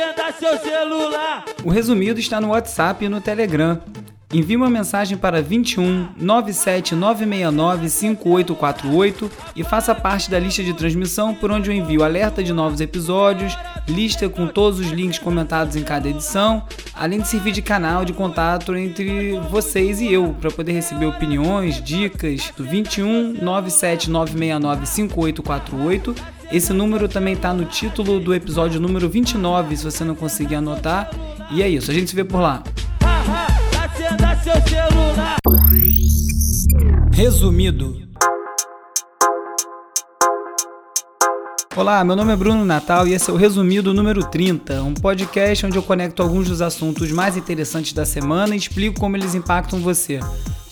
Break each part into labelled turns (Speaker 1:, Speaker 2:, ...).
Speaker 1: acenda seu celular.
Speaker 2: O resumido está no WhatsApp e no Telegram. Envie uma mensagem para 21 97 969 5848 e faça parte da lista de transmissão por onde eu envio alerta de novos episódios, lista com todos os links comentados em cada edição, além de servir de canal de contato entre vocês e eu para poder receber opiniões, dicas do 21 97 969 5848. Esse número também está no título do episódio número 29, se você não conseguir anotar. E é isso, a gente se vê por lá. Resumido. Olá, meu nome é Bruno Natal e esse é o Resumido número 30, um podcast onde eu conecto alguns dos assuntos mais interessantes da semana e explico como eles impactam você.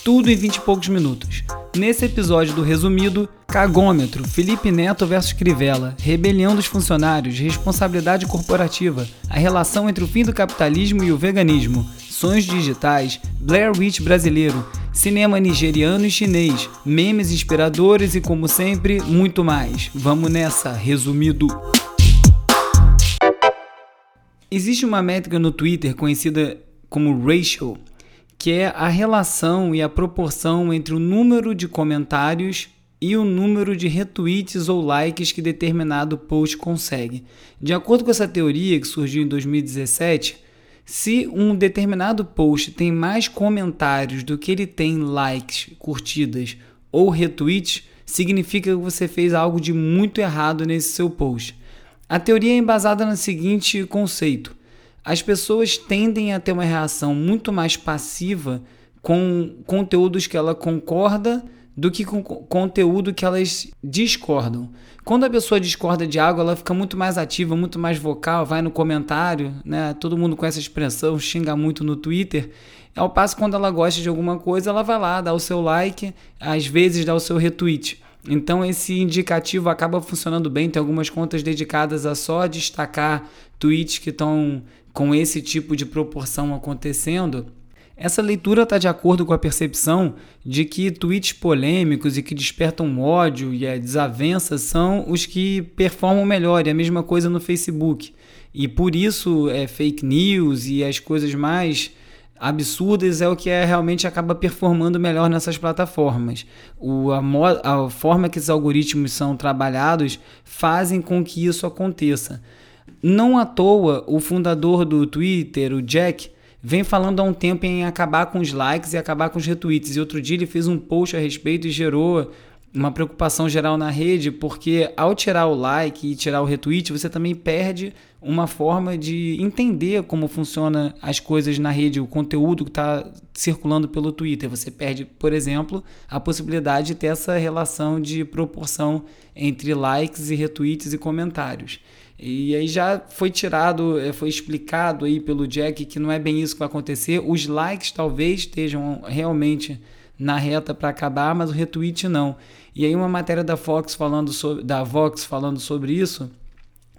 Speaker 2: Tudo em 20 e poucos minutos. Nesse episódio do Resumido, Cagômetro, Felipe Neto versus Crivella, Rebelião dos Funcionários, Responsabilidade Corporativa, a relação entre o fim do capitalismo e o veganismo, Sonhos Digitais, Blair Witch Brasileiro, Cinema Nigeriano e Chinês, memes inspiradores e, como sempre, muito mais. Vamos nessa, resumido. Existe uma métrica no Twitter conhecida como ratio, que é a relação e a proporção entre o número de comentários e o número de retweets ou likes que determinado post consegue. De acordo com essa teoria que surgiu em 2017, se um determinado post tem mais comentários do que ele tem likes, curtidas ou retweets, significa que você fez algo de muito errado nesse seu post. A teoria é embasada no seguinte conceito: as pessoas tendem a ter uma reação muito mais passiva com conteúdos que ela concorda do que com conteúdo que elas discordam. Quando a pessoa discorda de algo, ela fica muito mais ativa, muito mais vocal, vai no comentário, né? Todo mundo com essa expressão, xinga muito no Twitter. Ao passo quando ela gosta de alguma coisa, ela vai lá, dá o seu like, às vezes dá o seu retweet. Então esse indicativo acaba funcionando bem. Tem algumas contas dedicadas a só destacar tweets que estão com esse tipo de proporção acontecendo. Essa leitura está de acordo com a percepção de que tweets polêmicos e que despertam ódio e a desavença são os que performam melhor, e a mesma coisa no Facebook. E por isso é fake news e as coisas mais absurdas é o que é, realmente acaba performando melhor nessas plataformas. O, a, a forma que esses algoritmos são trabalhados fazem com que isso aconteça. Não à toa, o fundador do Twitter, o Jack, vem falando há um tempo em acabar com os likes e acabar com os retweets. E outro dia ele fez um post a respeito e gerou uma preocupação geral na rede, porque ao tirar o like e tirar o retweet, você também perde uma forma de entender como funciona as coisas na rede, o conteúdo que está circulando pelo Twitter. Você perde, por exemplo, a possibilidade de ter essa relação de proporção entre likes e retweets e comentários. E aí já foi tirado, eh, foi explicado aí pelo Jack que não é bem isso que vai acontecer. Os likes talvez estejam realmente na reta para acabar, mas o retweet não. E aí uma matéria da Fox falando sobre, da Vox falando sobre isso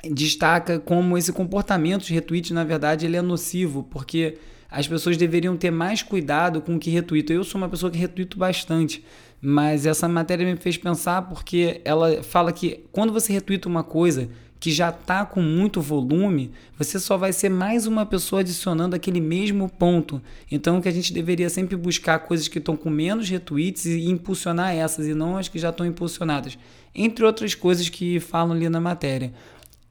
Speaker 2: destaca como esse comportamento de retweet na verdade ele é nocivo, porque as pessoas deveriam ter mais cuidado com o que retweetam. Eu sou uma pessoa que retweeto bastante, mas essa matéria me fez pensar porque ela fala que quando você retweeta uma coisa que já está com muito volume, você só vai ser mais uma pessoa adicionando aquele mesmo ponto. Então, que a gente deveria sempre buscar coisas que estão com menos retweets e impulsionar essas, e não as que já estão impulsionadas. Entre outras coisas que falam ali na matéria.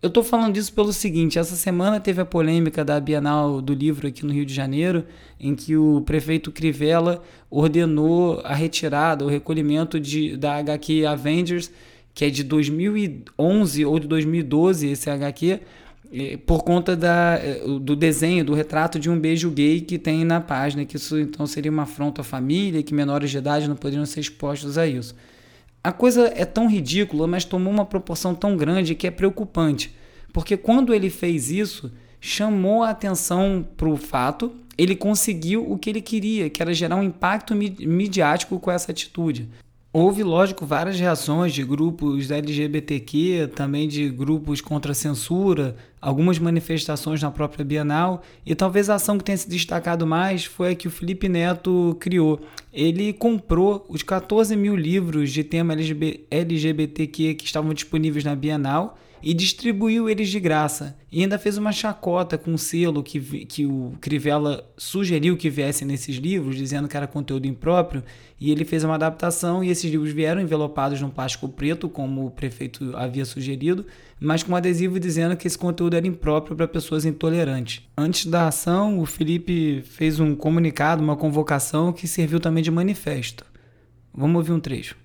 Speaker 2: Eu estou falando disso pelo seguinte: essa semana teve a polêmica da Bienal do Livro aqui no Rio de Janeiro, em que o prefeito Crivella ordenou a retirada, o recolhimento de, da HQ Avengers que é de 2011 ou de 2012, esse HQ, por conta da, eh, do desenho, do retrato de um beijo gay que tem na página, que isso então seria uma afronta à família, que menores de idade não poderiam ser expostos a isso. A coisa é tão ridícula, mas tomou uma proporção tão grande que é preocupante, porque quando ele fez isso, chamou a atenção para o fato, ele conseguiu o que ele queria, que era gerar um impacto midiático com essa atitude. Houve, lógico, várias reações de grupos LGBTQ, também de grupos contra a censura, algumas manifestações na própria Bienal e talvez a ação que tenha se destacado mais foi a que o Felipe Neto criou. Ele comprou os 14 mil livros de tema LGBTQ que estavam disponíveis na Bienal e distribuiu eles de graça. E ainda fez uma chacota com um selo que, que o Crivella sugeriu que viesse nesses livros, dizendo que era conteúdo impróprio, e ele fez uma adaptação e esses livros vieram envelopados num plástico preto, como o prefeito havia sugerido, mas com um adesivo dizendo que esse conteúdo era impróprio para pessoas intolerantes. Antes da ação, o Felipe fez um comunicado, uma convocação que serviu também de manifesto. Vamos ouvir um trecho.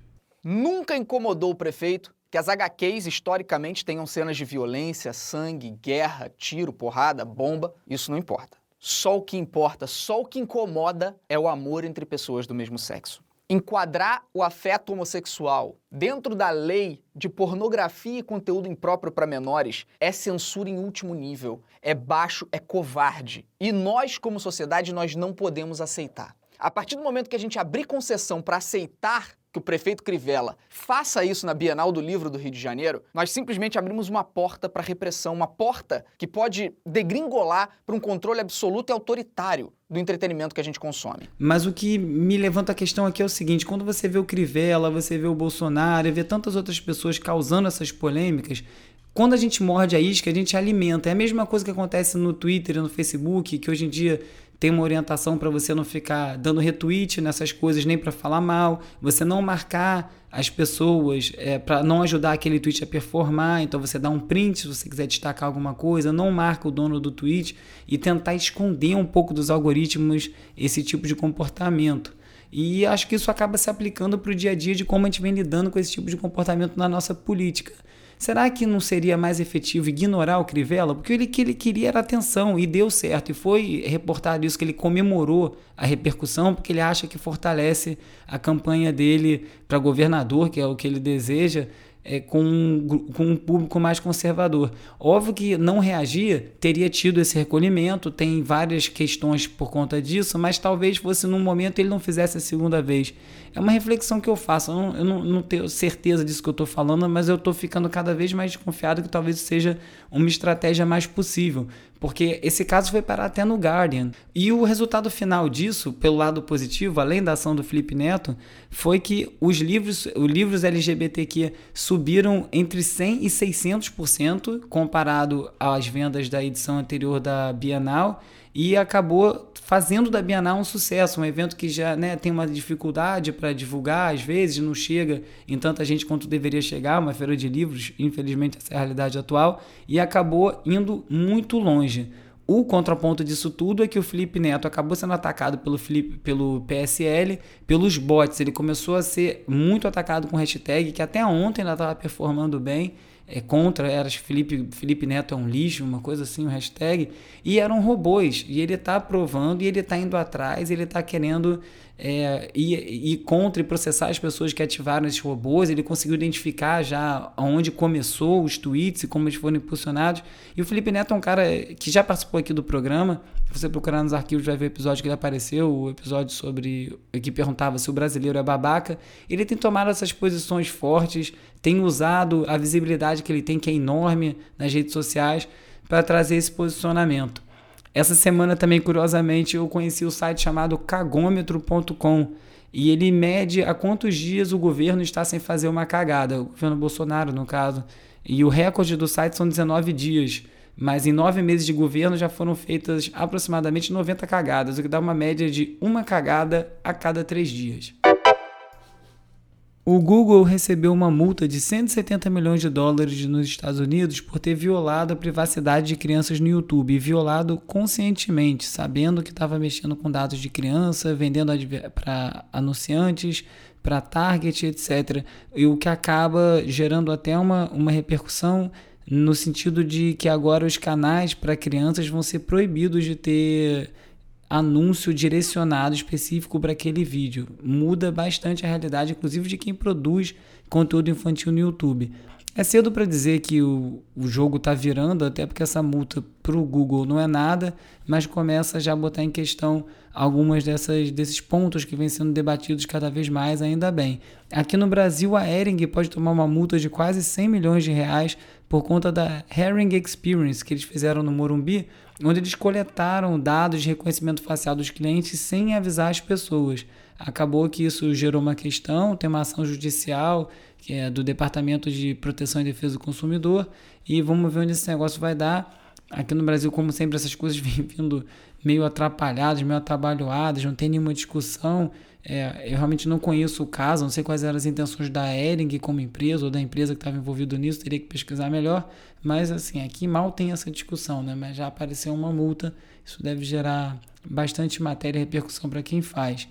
Speaker 3: Nunca incomodou o prefeito que as HQs historicamente tenham cenas de violência, sangue, guerra, tiro, porrada, bomba, isso não importa. Só o que importa, só o que incomoda é o amor entre pessoas do mesmo sexo. Enquadrar o afeto homossexual dentro da lei de pornografia e conteúdo impróprio para menores é censura em último nível, é baixo, é covarde. E nós, como sociedade, nós não podemos aceitar. A partir do momento que a gente abrir concessão para aceitar que o prefeito Crivella faça isso na Bienal do Livro do Rio de Janeiro, nós simplesmente abrimos uma porta para repressão, uma porta que pode degringolar para um controle absoluto e autoritário do entretenimento que a gente consome.
Speaker 2: Mas o que me levanta a questão aqui é o seguinte: quando você vê o Crivella, você vê o Bolsonaro, vê tantas outras pessoas causando essas polêmicas, quando a gente morde a isca, a gente alimenta. É a mesma coisa que acontece no Twitter no Facebook, que hoje em dia tem uma orientação para você não ficar dando retweet nessas coisas nem para falar mal, você não marcar as pessoas é, para não ajudar aquele tweet a performar. Então você dá um print se você quiser destacar alguma coisa, não marca o dono do tweet e tentar esconder um pouco dos algoritmos esse tipo de comportamento. E acho que isso acaba se aplicando para o dia a dia de como a gente vem lidando com esse tipo de comportamento na nossa política. Será que não seria mais efetivo ignorar o Crivella? Porque ele que ele queria era atenção e deu certo. E foi reportado isso que ele comemorou a repercussão porque ele acha que fortalece a campanha dele para governador, que é o que ele deseja é, com, com um público mais conservador. Óbvio que não reagir teria tido esse recolhimento, tem várias questões por conta disso, mas talvez fosse num momento ele não fizesse a segunda vez. É uma reflexão que eu faço, eu não, eu não, não tenho certeza disso que eu estou falando, mas eu estou ficando cada vez mais desconfiado que talvez seja uma estratégia mais possível, porque esse caso foi parar até no Guardian. E o resultado final disso, pelo lado positivo, além da ação do Felipe Neto, foi que os livros, os livros LGBTQ subiram entre 100 e 600% comparado às vendas da edição anterior da Bienal e acabou fazendo da Bienal um sucesso, um evento que já né, tem uma dificuldade para divulgar, às vezes não chega em tanta gente quanto deveria chegar, uma feira de livros, infelizmente essa é a realidade atual, e acabou indo muito longe. O contraponto disso tudo é que o Felipe Neto acabou sendo atacado pelo, Felipe, pelo PSL, pelos bots. Ele começou a ser muito atacado com hashtag, que até ontem ainda estava performando bem é, contra, era Felipe, Felipe Neto é um lixo, uma coisa assim, um hashtag, e eram robôs, e ele está aprovando, e ele está indo atrás, ele está querendo é, ir, ir contra e processar as pessoas que ativaram esses robôs, ele conseguiu identificar já onde começou os tweets e como eles foram impulsionados, e o Felipe Neto é um cara que já participou aqui do programa, se você procurar nos arquivos vai ver o episódio que ele apareceu, o episódio sobre, que perguntava se o brasileiro é babaca, ele tem tomado essas posições fortes, tem usado a visibilidade que ele tem, que é enorme nas redes sociais, para trazer esse posicionamento. Essa semana também, curiosamente, eu conheci o site chamado cagômetro.com e ele mede a quantos dias o governo está sem fazer uma cagada, o governo Bolsonaro, no caso. E o recorde do site são 19 dias. Mas em nove meses de governo já foram feitas aproximadamente 90 cagadas, o que dá uma média de uma cagada a cada três dias. O Google recebeu uma multa de 170 milhões de dólares nos Estados Unidos por ter violado a privacidade de crianças no YouTube, violado conscientemente, sabendo que estava mexendo com dados de criança, vendendo para anunciantes, para target, etc. E o que acaba gerando até uma, uma repercussão no sentido de que agora os canais para crianças vão ser proibidos de ter anúncio direcionado específico para aquele vídeo. Muda bastante a realidade, inclusive de quem produz conteúdo infantil no YouTube. É cedo para dizer que o, o jogo está virando, até porque essa multa para o Google não é nada, mas começa já a botar em questão algumas dessas, desses pontos que vêm sendo debatidos cada vez mais, ainda bem. Aqui no Brasil, a Ering pode tomar uma multa de quase 100 milhões de reais por conta da Herring Experience que eles fizeram no Morumbi, onde eles coletaram dados de reconhecimento facial dos clientes sem avisar as pessoas. Acabou que isso gerou uma questão, tem uma ação judicial que é do Departamento de Proteção e Defesa do Consumidor, e vamos ver onde esse negócio vai dar. Aqui no Brasil, como sempre, essas coisas vêm vindo meio atrapalhadas, meio atabalhoadas, não tem nenhuma discussão. É, eu realmente não conheço o caso, não sei quais eram as intenções da Ering como empresa ou da empresa que estava envolvida nisso, teria que pesquisar melhor. Mas assim, aqui mal tem essa discussão, né? Mas já apareceu uma multa, isso deve gerar bastante matéria e repercussão para quem faz.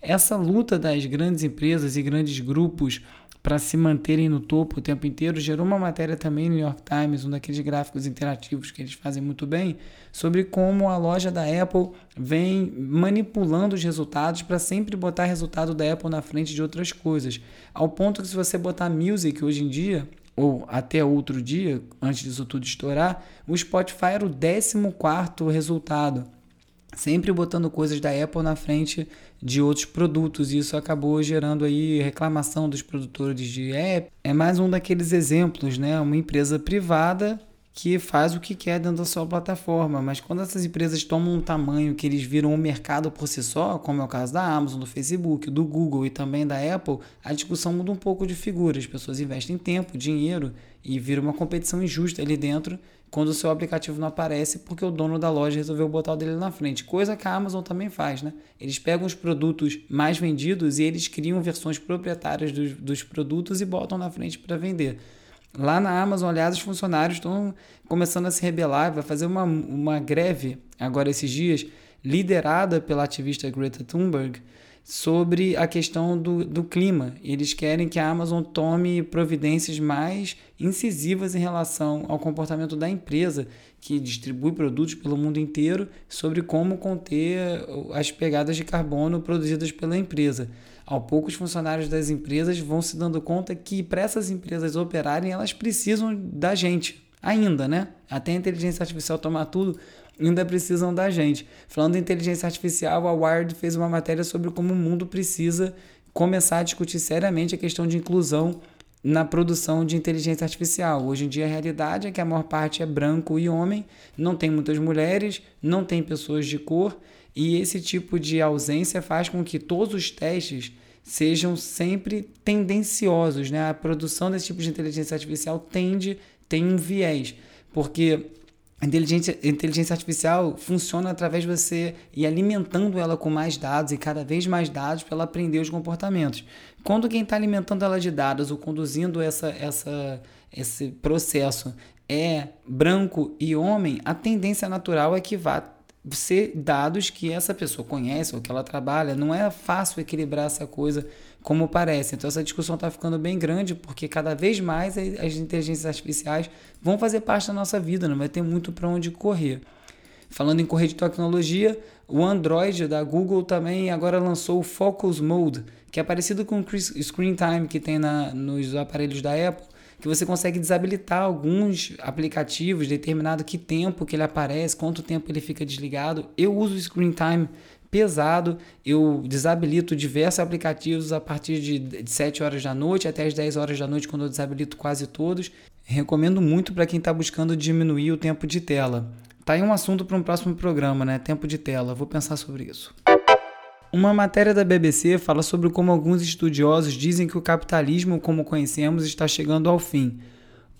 Speaker 2: Essa luta das grandes empresas e grandes grupos para se manterem no topo o tempo inteiro, gerou uma matéria também no New York Times, um daqueles gráficos interativos que eles fazem muito bem, sobre como a loja da Apple vem manipulando os resultados para sempre botar resultado da Apple na frente de outras coisas. Ao ponto que se você botar Music hoje em dia, ou até outro dia, antes disso tudo estourar, o Spotify era o 14 resultado sempre botando coisas da Apple na frente de outros produtos e isso acabou gerando aí reclamação dos produtores de app. É mais um daqueles exemplos, né? Uma empresa privada que faz o que quer dentro da sua plataforma, mas quando essas empresas tomam um tamanho que eles viram um mercado por si só, como é o caso da Amazon, do Facebook, do Google e também da Apple, a discussão muda um pouco de figura. As pessoas investem tempo, dinheiro e vira uma competição injusta ali dentro quando o seu aplicativo não aparece porque o dono da loja resolveu botar o dele na frente. Coisa que a Amazon também faz, né? Eles pegam os produtos mais vendidos e eles criam versões proprietárias dos, dos produtos e botam na frente para vender. Lá na Amazon, aliás, os funcionários estão começando a se rebelar, vai fazer uma, uma greve agora esses dias, liderada pela ativista Greta Thunberg, sobre a questão do, do clima. Eles querem que a Amazon tome providências mais incisivas em relação ao comportamento da empresa que distribui produtos pelo mundo inteiro sobre como conter as pegadas de carbono produzidas pela empresa. Ao pouco, os funcionários das empresas vão se dando conta que para essas empresas operarem, elas precisam da gente ainda, né? Até a inteligência artificial tomar tudo, ainda precisam da gente. Falando em inteligência artificial, a Wired fez uma matéria sobre como o mundo precisa começar a discutir seriamente a questão de inclusão na produção de inteligência artificial. Hoje em dia a realidade é que a maior parte é branco e homem, não tem muitas mulheres, não tem pessoas de cor, e esse tipo de ausência faz com que todos os testes sejam sempre tendenciosos, né? A produção desse tipo de inteligência artificial tende tem um viés, porque inteligência, inteligência artificial funciona através de você ir alimentando ela com mais dados e cada vez mais dados para ela aprender os comportamentos. Quando quem está alimentando ela de dados ou conduzindo essa, essa, esse processo é branco e homem, a tendência natural é que vá ser dados que essa pessoa conhece ou que ela trabalha. Não é fácil equilibrar essa coisa como parece. Então essa discussão está ficando bem grande porque cada vez mais as inteligências artificiais vão fazer parte da nossa vida, não vai ter muito para onde correr. Falando em correr de tecnologia, o Android da Google também agora lançou o Focus Mode, que é parecido com o Screen Time que tem na, nos aparelhos da Apple, que você consegue desabilitar alguns aplicativos, determinado que tempo que ele aparece, quanto tempo ele fica desligado. Eu uso o Screen Time pesado. Eu desabilito diversos aplicativos a partir de 7 horas da noite até as 10 horas da noite, quando eu desabilito quase todos. Recomendo muito para quem está buscando diminuir o tempo de tela. Tá aí um assunto para um próximo programa, né? Tempo de tela. Vou pensar sobre isso. Uma matéria da BBC fala sobre como alguns estudiosos dizem que o capitalismo, como conhecemos, está chegando ao fim.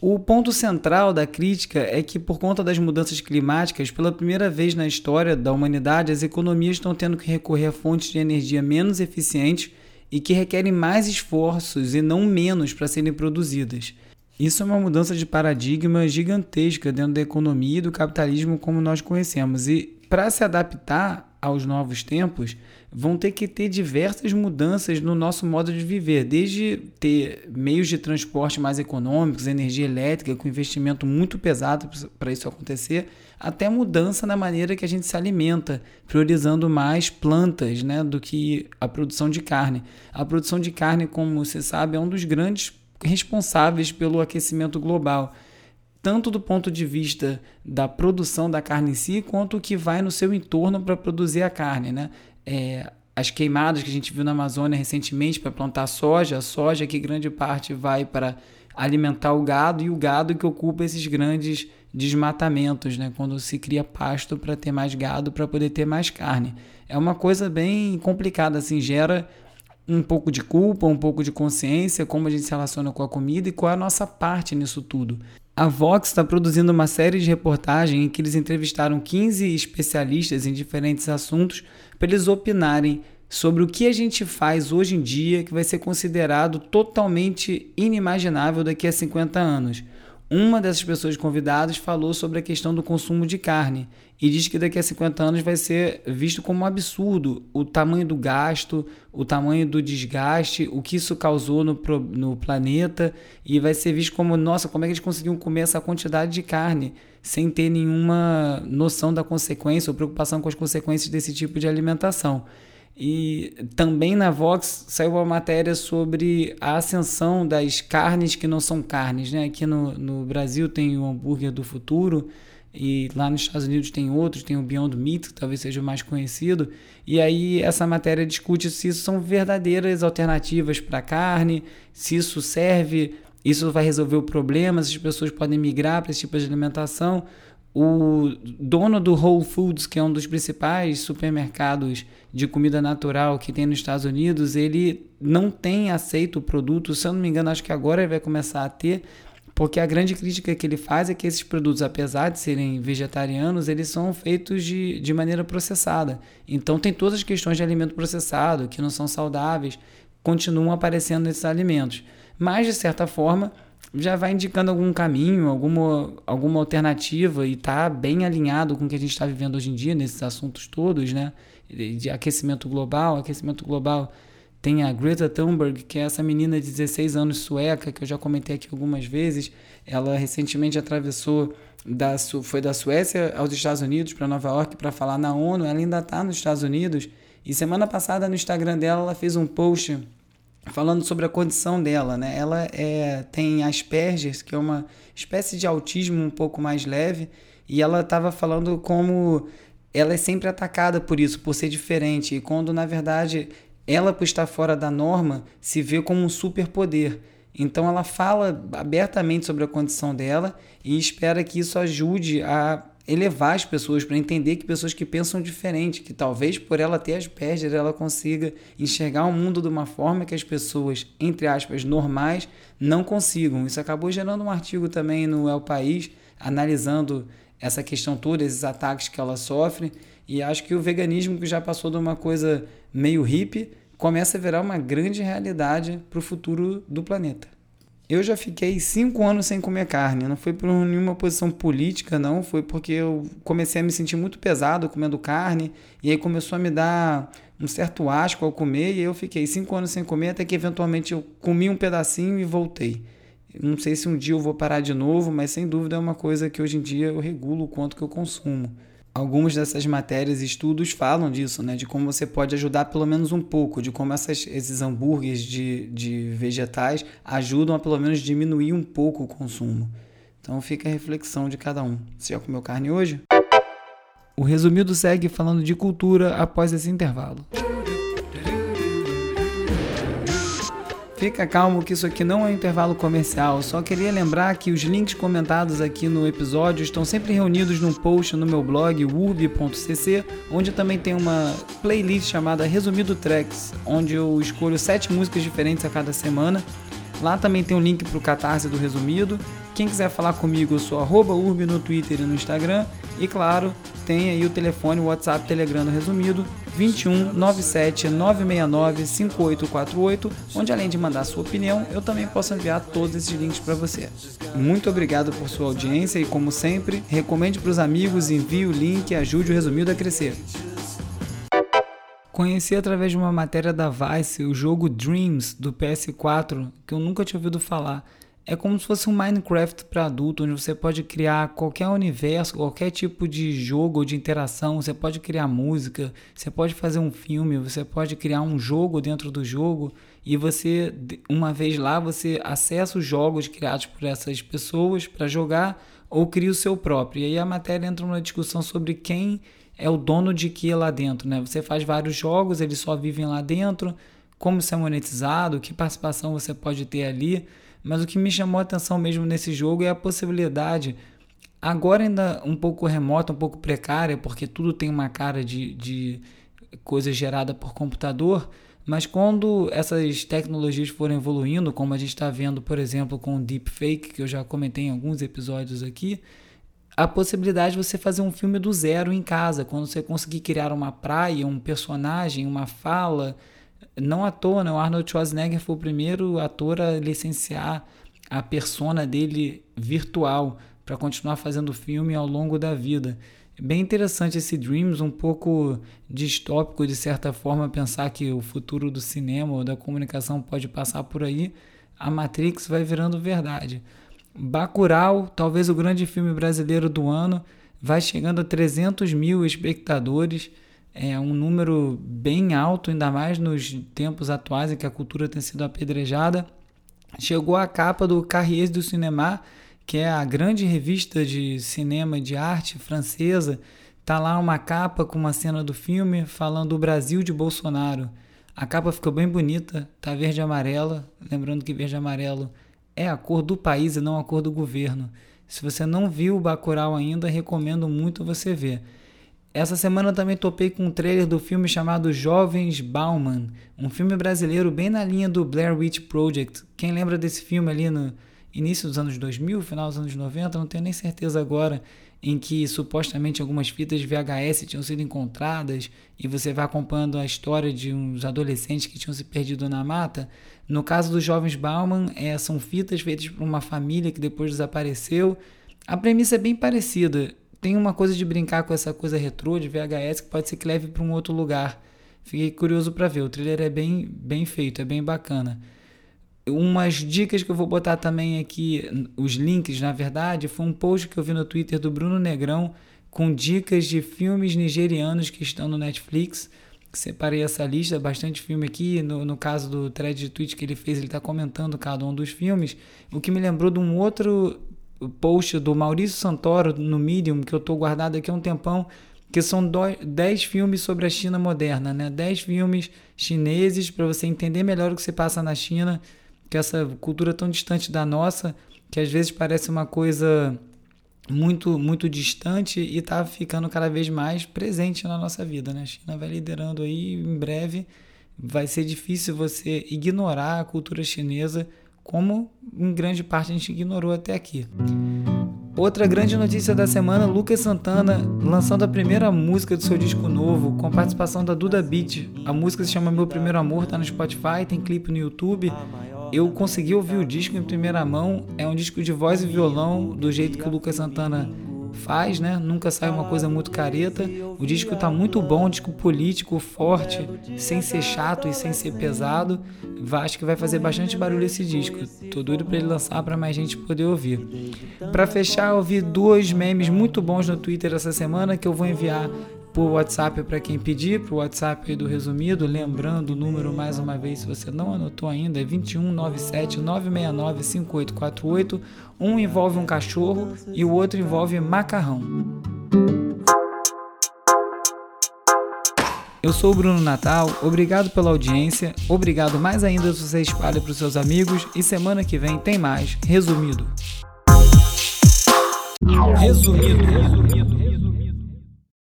Speaker 2: O ponto central da crítica é que, por conta das mudanças climáticas, pela primeira vez na história da humanidade, as economias estão tendo que recorrer a fontes de energia menos eficientes e que requerem mais esforços e não menos para serem produzidas. Isso é uma mudança de paradigma gigantesca dentro da economia e do capitalismo como nós conhecemos. E para se adaptar aos novos tempos, vão ter que ter diversas mudanças no nosso modo de viver, desde ter meios de transporte mais econômicos, energia elétrica com investimento muito pesado para isso acontecer, até mudança na maneira que a gente se alimenta, priorizando mais plantas né, do que a produção de carne. A produção de carne, como você sabe, é um dos grandes responsáveis pelo aquecimento global, tanto do ponto de vista da produção da carne em si, quanto o que vai no seu entorno para produzir a carne. Né? É, as queimadas que a gente viu na Amazônia recentemente para plantar soja, a soja que grande parte vai para alimentar o gado e o gado que ocupa esses grandes desmatamentos, né? quando se cria pasto para ter mais gado, para poder ter mais carne. É uma coisa bem complicada, assim, gera um pouco de culpa, um pouco de consciência, como a gente se relaciona com a comida e qual é a nossa parte nisso tudo. A Vox está produzindo uma série de reportagens em que eles entrevistaram 15 especialistas em diferentes assuntos para eles opinarem sobre o que a gente faz hoje em dia que vai ser considerado totalmente inimaginável daqui a 50 anos. Uma dessas pessoas convidadas falou sobre a questão do consumo de carne e diz que daqui a 50 anos vai ser visto como um absurdo o tamanho do gasto, o tamanho do desgaste, o que isso causou no, no planeta e vai ser visto como, nossa, como é que eles conseguiram comer essa quantidade de carne sem ter nenhuma noção da consequência ou preocupação com as consequências desse tipo de alimentação. E também na Vox saiu uma matéria sobre a ascensão das carnes que não são carnes. Né? Aqui no, no Brasil tem o hambúrguer do futuro, e lá nos Estados Unidos tem outros, tem o Beyond Meat, que talvez seja o mais conhecido. E aí essa matéria discute se isso são verdadeiras alternativas para carne, se isso serve, isso vai resolver o problema, se as pessoas podem migrar para esse tipo de alimentação o dono do Whole Foods, que é um dos principais supermercados de comida natural que tem nos Estados Unidos, ele não tem aceito o produto. Se eu não me engano, acho que agora ele vai começar a ter, porque a grande crítica que ele faz é que esses produtos, apesar de serem vegetarianos, eles são feitos de, de maneira processada. Então, tem todas as questões de alimento processado, que não são saudáveis, continuam aparecendo nesses alimentos. Mas, de certa forma, já vai indicando algum caminho, alguma, alguma alternativa e está bem alinhado com o que a gente está vivendo hoje em dia nesses assuntos todos, né? De aquecimento global. Aquecimento global tem a Greta Thunberg, que é essa menina de 16 anos sueca, que eu já comentei aqui algumas vezes. Ela recentemente atravessou, da, foi da Suécia aos Estados Unidos, para Nova York, para falar na ONU. Ela ainda está nos Estados Unidos. E semana passada no Instagram dela, ela fez um post falando sobre a condição dela, né? Ela é, tem Asperger, que é uma espécie de autismo um pouco mais leve, e ela estava falando como ela é sempre atacada por isso, por ser diferente, e quando na verdade ela, por estar fora da norma, se vê como um superpoder. Então ela fala abertamente sobre a condição dela e espera que isso ajude a elevar as pessoas para entender que pessoas que pensam diferente, que talvez por ela ter Asperger ela consiga enxergar o mundo de uma forma que as pessoas, entre aspas, normais não consigam. Isso acabou gerando um artigo também no El País analisando essa questão toda, esses ataques que ela sofre, e acho que o veganismo que já passou de uma coisa meio hippie começa a virar uma grande realidade para o futuro do planeta. Eu já fiquei cinco anos sem comer carne. Não foi por nenhuma posição política, não. Foi porque eu comecei a me sentir muito pesado comendo carne. E aí começou a me dar um certo asco ao comer. E eu fiquei cinco anos sem comer, até que eventualmente eu comi um pedacinho e voltei. Não sei se um dia eu vou parar de novo, mas sem dúvida é uma coisa que hoje em dia eu regulo o quanto que eu consumo algumas dessas matérias e estudos falam disso, né? De como você pode ajudar pelo menos um pouco, de como essas, esses hambúrgueres de, de vegetais ajudam a pelo menos diminuir um pouco o consumo. Então fica a reflexão de cada um. Você já comeu carne hoje? O resumido segue falando de cultura após esse intervalo. Fica calmo que isso aqui não é um intervalo comercial, só queria lembrar que os links comentados aqui no episódio estão sempre reunidos num post no meu blog urb.cc, onde também tem uma playlist chamada Resumido Tracks, onde eu escolho sete músicas diferentes a cada semana. Lá também tem um link para o Catarse do Resumido. Quem quiser falar comigo, eu sou urb no Twitter e no Instagram. E claro, tem aí o telefone, o WhatsApp, Telegram resumido, 21 97 969 5848, onde além de mandar sua opinião, eu também posso enviar todos esses links para você. Muito obrigado por sua audiência e, como sempre, recomende para os amigos, envie o link e ajude o Resumido a crescer. Conheci através de uma matéria da Vice o jogo Dreams do PS4, que eu nunca tinha ouvido falar é como se fosse um Minecraft para adulto, onde você pode criar qualquer universo, qualquer tipo de jogo ou de interação. Você pode criar música, você pode fazer um filme, você pode criar um jogo dentro do jogo. e você, uma vez lá, você acessa os jogos criados por essas pessoas para jogar ou cria o seu próprio. E aí a matéria entra numa discussão sobre quem é o dono de que lá dentro, né? Você faz vários jogos, eles só vivem lá dentro, como isso é monetizado, que participação você pode ter ali. Mas o que me chamou a atenção mesmo nesse jogo é a possibilidade, agora ainda um pouco remota, um pouco precária, porque tudo tem uma cara de, de coisa gerada por computador, mas quando essas tecnologias forem evoluindo, como a gente está vendo, por exemplo, com o deepfake, que eu já comentei em alguns episódios aqui, a possibilidade de você fazer um filme do zero em casa, quando você conseguir criar uma praia, um personagem, uma fala. Não à toa, né? o Arnold Schwarzenegger foi o primeiro ator a licenciar a persona dele virtual para continuar fazendo filme ao longo da vida. Bem interessante esse Dreams, um pouco distópico de certa forma, pensar que o futuro do cinema ou da comunicação pode passar por aí. A Matrix vai virando verdade. Bacurau, talvez o grande filme brasileiro do ano, vai chegando a 300 mil espectadores. É um número bem alto, ainda mais nos tempos atuais em que a cultura tem sido apedrejada. Chegou a capa do Carriers do Cinema, que é a grande revista de cinema de arte francesa, tá lá uma capa com uma cena do filme falando o Brasil de Bolsonaro. A capa ficou bem bonita, tá verde e amarela, lembrando que verde e amarelo é a cor do país e não a cor do governo. Se você não viu o Bacurau ainda, recomendo muito você ver. Essa semana também topei com um trailer do filme chamado Jovens Bauman, um filme brasileiro bem na linha do Blair Witch Project. Quem lembra desse filme ali no início dos anos 2000, final dos anos 90, não tenho nem certeza agora, em que supostamente algumas fitas VHS tinham sido encontradas e você vai acompanhando a história de uns adolescentes que tinham se perdido na mata. No caso dos jovens Bauman, é, são fitas feitas por uma família que depois desapareceu. A premissa é bem parecida. Tem uma coisa de brincar com essa coisa retrô de VHS que pode ser que leve para um outro lugar. Fiquei curioso para ver. O trailer é bem, bem feito, é bem bacana. Umas dicas que eu vou botar também aqui, os links, na verdade, foi um post que eu vi no Twitter do Bruno Negrão com dicas de filmes nigerianos que estão no Netflix. Separei essa lista, bastante filme aqui. No, no caso do thread de tweet que ele fez, ele está comentando cada um dos filmes. O que me lembrou de um outro post do Maurício Santoro no Medium, que eu estou guardado aqui há um tempão, que são 10 filmes sobre a China moderna, né? 10 filmes chineses para você entender melhor o que se passa na China que essa cultura tão distante da nossa, que às vezes parece uma coisa muito muito distante e está ficando cada vez mais presente na nossa vida, né? A China vai liderando aí em breve vai ser difícil você ignorar a cultura chinesa como em grande parte a gente ignorou até aqui. Outra grande notícia da semana, Lucas Santana lançando a primeira música do seu disco novo, com participação da Duda Beat. A música se chama Meu Primeiro Amor, tá no Spotify, tem clipe no YouTube eu consegui ouvir o disco em primeira mão. É um disco de voz e violão, do jeito que o Lucas Santana faz, né? Nunca sai uma coisa muito careta. O disco tá muito bom, disco político, forte, sem ser chato e sem ser pesado. Acho que vai fazer bastante barulho esse disco. Tô doido para ele lançar para mais gente poder ouvir. Para fechar, eu vi dois memes muito bons no Twitter essa semana que eu vou enviar por WhatsApp para quem pedir, para o WhatsApp do resumido, lembrando o número mais uma vez, se você não anotou ainda, é 2197 969 5848. Um envolve um cachorro e o outro envolve macarrão. Eu sou o Bruno Natal, obrigado pela audiência, obrigado mais ainda se você espalha para os seus amigos e semana que vem tem mais Resumido. Resumido. resumido.